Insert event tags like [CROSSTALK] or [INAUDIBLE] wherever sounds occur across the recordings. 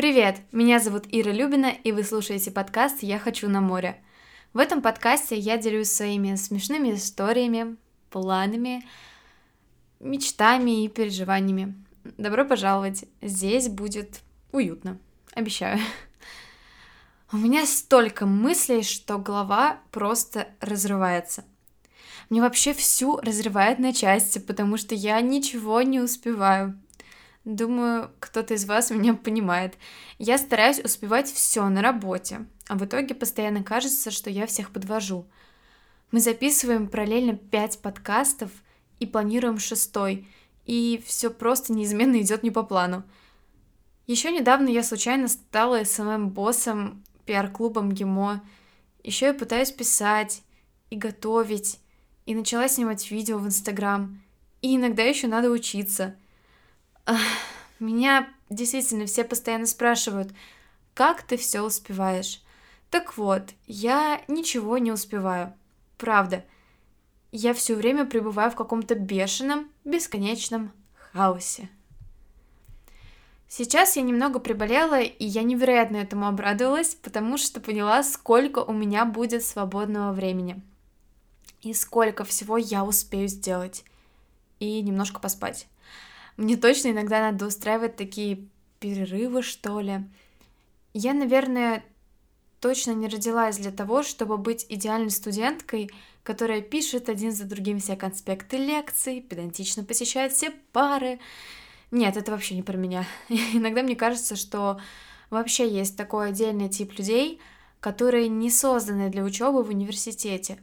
Привет! Меня зовут Ира Любина, и вы слушаете подкаст «Я хочу на море». В этом подкасте я делюсь своими смешными историями, планами, мечтами и переживаниями. Добро пожаловать! Здесь будет уютно. Обещаю. У меня столько мыслей, что голова просто разрывается. Мне вообще всю разрывает на части, потому что я ничего не успеваю. Думаю, кто-то из вас [LAUGHS] меня понимает. Я стараюсь успевать все на работе, а в итоге постоянно кажется, что я всех подвожу. Мы записываем параллельно пять подкастов и планируем шестой, и все просто неизменно идет не по плану. Еще недавно я случайно стала СММ-боссом пиар-клубом ГИМО. Еще я пытаюсь писать и готовить, и начала снимать видео в Инстаграм. И иногда еще надо учиться. Меня действительно все постоянно спрашивают, как ты все успеваешь? Так вот, я ничего не успеваю. Правда. Я все время пребываю в каком-то бешеном, бесконечном хаосе. Сейчас я немного приболела, и я невероятно этому обрадовалась, потому что поняла, сколько у меня будет свободного времени. И сколько всего я успею сделать. И немножко поспать. Мне точно иногда надо устраивать такие перерывы, что ли. Я, наверное, точно не родилась для того, чтобы быть идеальной студенткой, которая пишет один за другим все конспекты лекций, педантично посещает все пары, нет, это вообще не про меня. [LAUGHS] Иногда мне кажется, что вообще есть такой отдельный тип людей, которые не созданы для учебы в университете.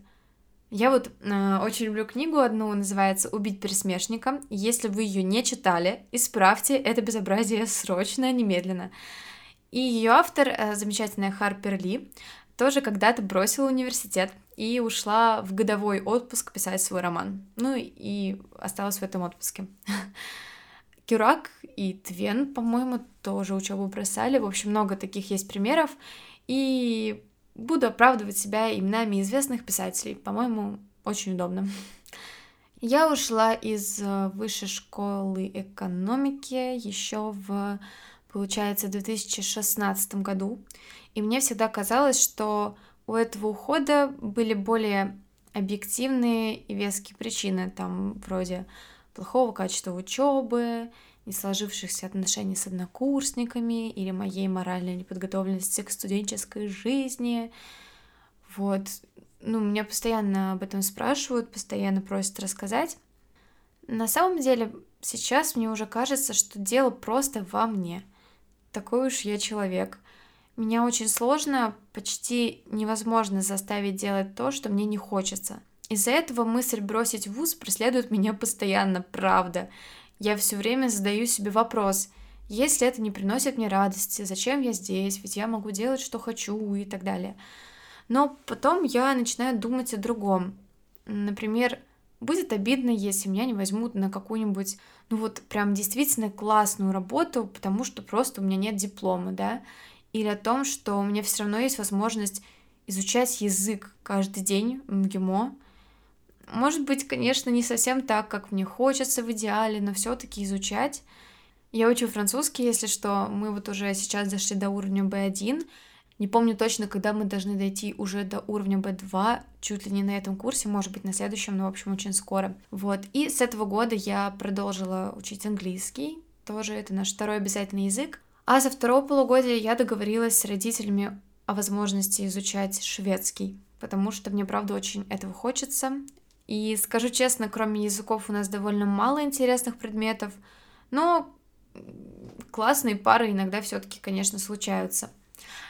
Я вот э, очень люблю книгу одну, называется «Убить пересмешника». Если вы ее не читали, исправьте это безобразие срочно, немедленно. И ее автор, э, замечательная Харпер Ли, тоже когда-то бросила университет и ушла в годовой отпуск писать свой роман. Ну и осталась в этом отпуске. [LAUGHS] Кюрак и Твен, по-моему, тоже учебу бросали. В общем, много таких есть примеров. И буду оправдывать себя именами известных писателей. По-моему, очень удобно. [LAUGHS] Я ушла из э, высшей школы экономики еще в, получается, 2016 году. И мне всегда казалось, что у этого ухода были более объективные и веские причины, там вроде плохого качества учебы, не сложившихся отношений с однокурсниками или моей моральной неподготовленности к студенческой жизни. Вот. Ну, меня постоянно об этом спрашивают, постоянно просят рассказать. На самом деле, сейчас мне уже кажется, что дело просто во мне. Такой уж я человек. Меня очень сложно, почти невозможно заставить делать то, что мне не хочется. Из-за этого мысль бросить вуз преследует меня постоянно, правда. Я все время задаю себе вопрос, если это не приносит мне радости, зачем я здесь, ведь я могу делать, что хочу и так далее. Но потом я начинаю думать о другом. Например, будет обидно, если меня не возьмут на какую-нибудь, ну вот прям действительно классную работу, потому что просто у меня нет диплома, да, или о том, что у меня все равно есть возможность изучать язык каждый день в МГИМО, может быть, конечно, не совсем так, как мне хочется в идеале, но все-таки изучать. Я учу французский, если что. Мы вот уже сейчас дошли до уровня B1. Не помню точно, когда мы должны дойти уже до уровня B2, чуть ли не на этом курсе, может быть, на следующем, но, в общем, очень скоро. Вот. И с этого года я продолжила учить английский. Тоже это наш второй обязательный язык. А за второго полугодия я договорилась с родителями о возможности изучать шведский, потому что мне, правда, очень этого хочется. И скажу честно, кроме языков у нас довольно мало интересных предметов, но классные пары иногда все-таки, конечно, случаются.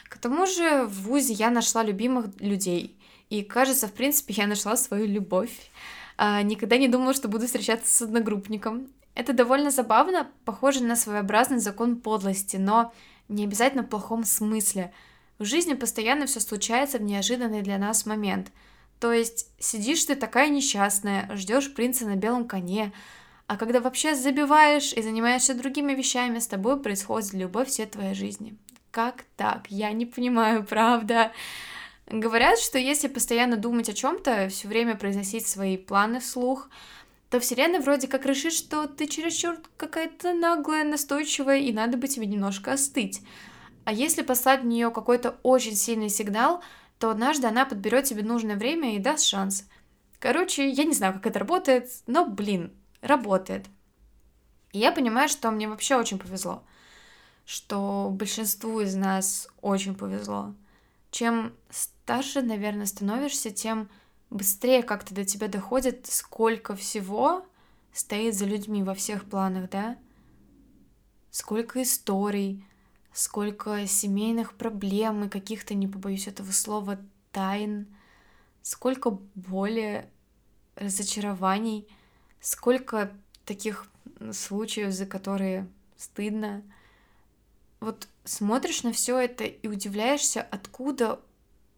К тому же в ВУЗе я нашла любимых людей. И кажется, в принципе, я нашла свою любовь. А, никогда не думала, что буду встречаться с одногруппником. Это довольно забавно, похоже на своеобразный закон подлости, но не обязательно в плохом смысле. В жизни постоянно все случается в неожиданный для нас момент – то есть сидишь ты такая несчастная, ждешь принца на белом коне, а когда вообще забиваешь и занимаешься другими вещами, с тобой происходит любовь всей твоей жизни. Как так? Я не понимаю, [LAUGHS] правда. Говорят, что если постоянно думать о чем-то, все время произносить свои планы вслух, то Вселенная вроде как решит, что ты чересчур какая-то наглая, настойчивая, и надо бы тебе немножко остыть. А если послать в нее какой-то очень сильный сигнал, то однажды она подберет тебе нужное время и даст шанс. Короче, я не знаю, как это работает, но, блин, работает. И я понимаю, что мне вообще очень повезло, что большинству из нас очень повезло. Чем старше, наверное, становишься, тем быстрее как-то до тебя доходит, сколько всего стоит за людьми во всех планах, да? Сколько историй, сколько семейных проблем и каких-то, не побоюсь этого слова, тайн, сколько боли, разочарований, сколько таких случаев, за которые стыдно. Вот смотришь на все это и удивляешься, откуда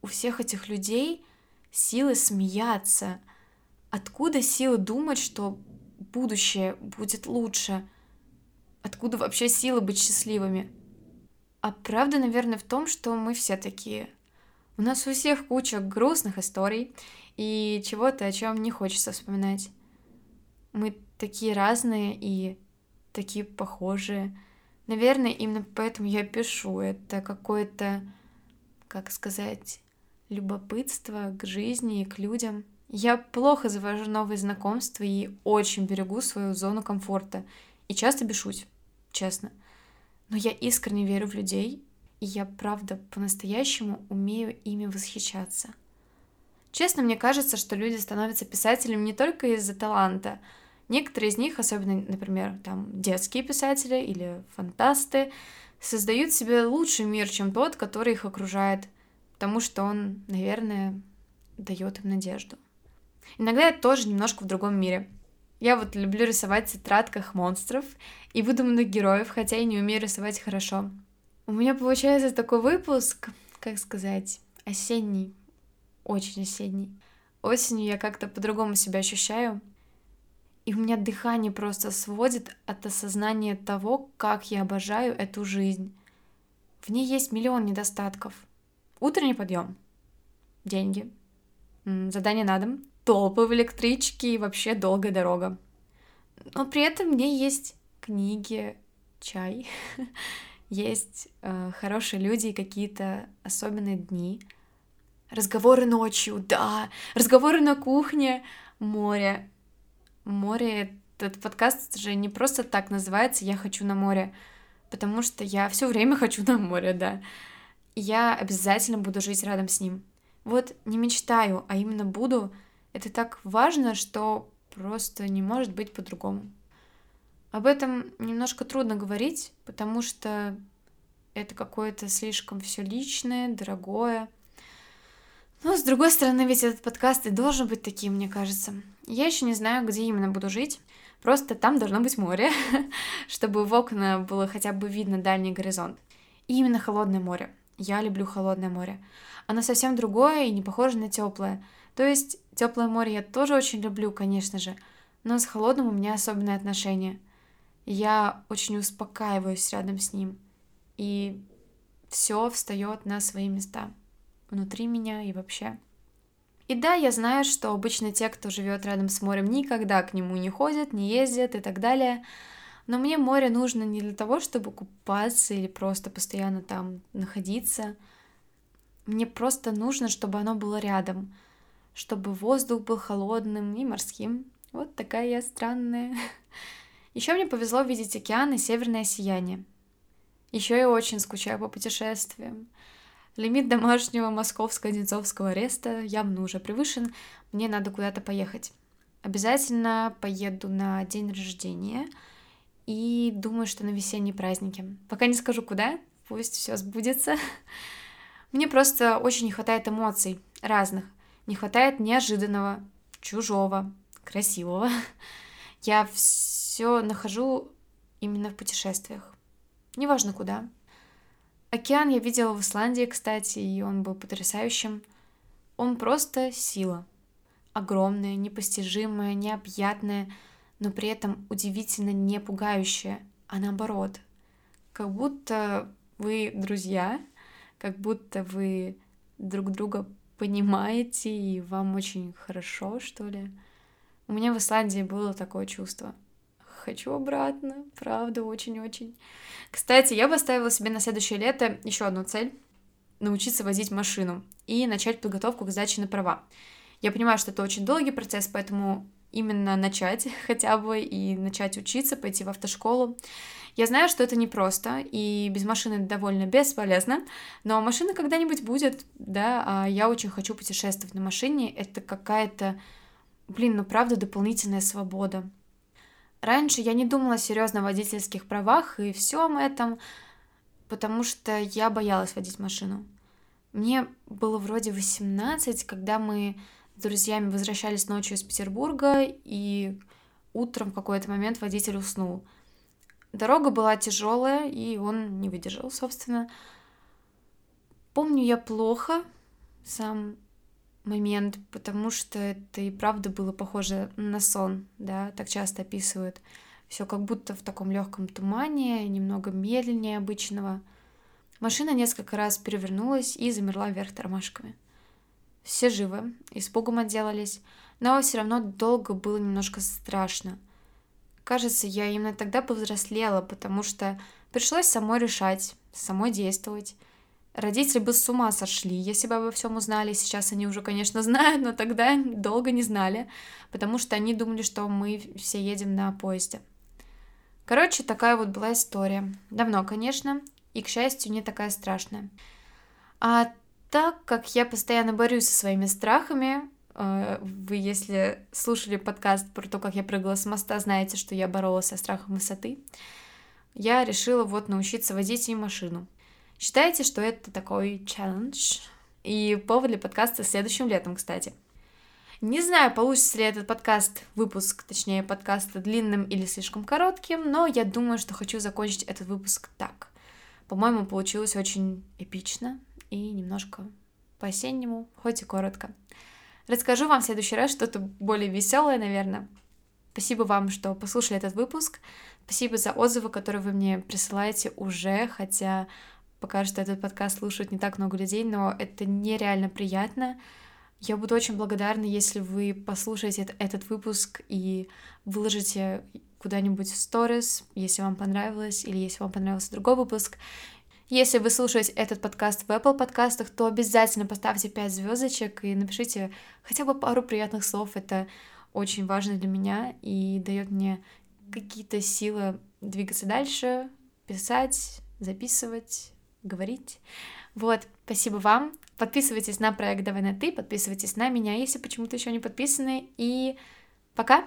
у всех этих людей силы смеяться, откуда силы думать, что будущее будет лучше, откуда вообще силы быть счастливыми. А правда, наверное, в том, что мы все такие. У нас у всех куча грустных историй и чего-то, о чем не хочется вспоминать. Мы такие разные и такие похожие. Наверное, именно поэтому я пишу. Это какое-то, как сказать, любопытство к жизни и к людям. Я плохо завожу новые знакомства и очень берегу свою зону комфорта. И часто бешусь, честно. Но я искренне верю в людей, и я, правда, по-настоящему умею ими восхищаться. Честно, мне кажется, что люди становятся писателями не только из-за таланта. Некоторые из них, особенно, например, там, детские писатели или фантасты, создают себе лучший мир, чем тот, который их окружает, потому что он, наверное, дает им надежду. Иногда я тоже немножко в другом мире. Я вот люблю рисовать в тетрадках монстров и выдуманных героев, хотя и не умею рисовать хорошо. У меня получается такой выпуск, как сказать, осенний, очень осенний. Осенью я как-то по-другому себя ощущаю, и у меня дыхание просто сводит от осознания того, как я обожаю эту жизнь. В ней есть миллион недостатков. Утренний подъем, деньги, задание на дом, толпы в электричке и вообще долгая дорога. Но при этом мне есть книги, чай, [LAUGHS] есть э, хорошие люди и какие-то особенные дни. Разговоры ночью, да, разговоры на кухне, море. Море, этот подкаст же не просто так называется «Я хочу на море», потому что я все время хочу на море, да. Я обязательно буду жить рядом с ним. Вот не мечтаю, а именно буду — это так важно, что просто не может быть по-другому. Об этом немножко трудно говорить, потому что это какое-то слишком все личное, дорогое. Но, с другой стороны, ведь этот подкаст и должен быть таким, мне кажется. Я еще не знаю, где именно буду жить, просто там должно быть море, [LAUGHS] чтобы в окна было хотя бы видно дальний горизонт. И именно холодное море. Я люблю холодное море. Оно совсем другое и не похоже на теплое. То есть теплое море я тоже очень люблю, конечно же, но с холодным у меня особенное отношение. Я очень успокаиваюсь рядом с ним, и все встает на свои места внутри меня и вообще. И да, я знаю, что обычно те, кто живет рядом с морем, никогда к нему не ходят, не ездят и так далее. Но мне море нужно не для того, чтобы купаться или просто постоянно там находиться. Мне просто нужно, чтобы оно было рядом, чтобы воздух был холодным и морским. Вот такая я странная. [LAUGHS] Еще мне повезло видеть океан и северное сияние. Еще я очень скучаю по путешествиям. Лимит домашнего московско-одинцовского ареста явно уже превышен, мне надо куда-то поехать. Обязательно поеду на день рождения и думаю, что на весенние праздники. Пока не скажу куда, пусть все сбудется. [LAUGHS] Мне просто очень не хватает эмоций разных. Не хватает неожиданного, чужого, красивого. [LAUGHS] Я все нахожу именно в путешествиях. Неважно куда. Океан я видела в Исландии, кстати, и он был потрясающим. Он просто сила. Огромная, непостижимая, необъятная, но при этом удивительно не пугающая, а наоборот. Как будто вы друзья, как будто вы друг друга понимаете, и вам очень хорошо, что ли. У меня в Исландии было такое чувство. хочу обратно, правда, очень-очень. Кстати, я поставила себе на следующее лето еще одну цель — научиться водить машину и начать подготовку к сдаче на права. Я понимаю, что это очень долгий процесс, поэтому именно начать [LAUGHS] хотя бы и начать учиться, пойти в автошколу. Я знаю, что это непросто, и без машины довольно бесполезно, но машина когда-нибудь будет, да, а я очень хочу путешествовать на машине, это какая-то, блин, ну правда, дополнительная свобода. Раньше я не думала серьезно о водительских правах и всем этом, потому что я боялась водить машину. Мне было вроде 18, когда мы с друзьями возвращались ночью из Петербурга, и утром в какой-то момент водитель уснул. Дорога была тяжелая, и он не выдержал, собственно. Помню я плохо сам момент, потому что это и правда было похоже на сон, да, так часто описывают. Все как будто в таком легком тумане, немного медленнее обычного. Машина несколько раз перевернулась и замерла вверх тормашками. Все живы, испугом отделались, но все равно долго было немножко страшно. Кажется, я именно тогда повзрослела, потому что пришлось самой решать, самой действовать. Родители бы с ума сошли, если бы обо всем узнали. Сейчас они уже, конечно, [LAUGHS] знают, но тогда долго не знали, потому что они думали, что мы все едем на поезде. Короче, такая вот была история. Давно, конечно, и, к счастью, не такая страшная. А так как я постоянно борюсь со своими страхами, э, вы, если слушали подкаст про то, как я прыгала с моста, знаете, что я боролась со страхом высоты, я решила вот научиться водить и машину. Считайте, что это такой челлендж и повод для подкаста следующим летом, кстати. Не знаю, получится ли этот подкаст, выпуск, точнее, подкаста длинным или слишком коротким, но я думаю, что хочу закончить этот выпуск так. По-моему, получилось очень эпично и немножко по-осеннему, хоть и коротко. Расскажу вам в следующий раз что-то более веселое, наверное. Спасибо вам, что послушали этот выпуск. Спасибо за отзывы, которые вы мне присылаете уже, хотя Пока что этот подкаст слушают не так много людей, но это нереально приятно. Я буду очень благодарна, если вы послушаете этот выпуск и выложите куда-нибудь в сторис, если вам понравилось, или если вам понравился другой выпуск. Если вы слушаете этот подкаст в Apple подкастах, то обязательно поставьте 5 звездочек и напишите хотя бы пару приятных слов. Это очень важно для меня и дает мне какие-то силы двигаться дальше, писать, записывать, говорить. Вот, спасибо вам. Подписывайтесь на проект «Давай на ты», подписывайтесь на меня, если почему-то еще не подписаны. И пока!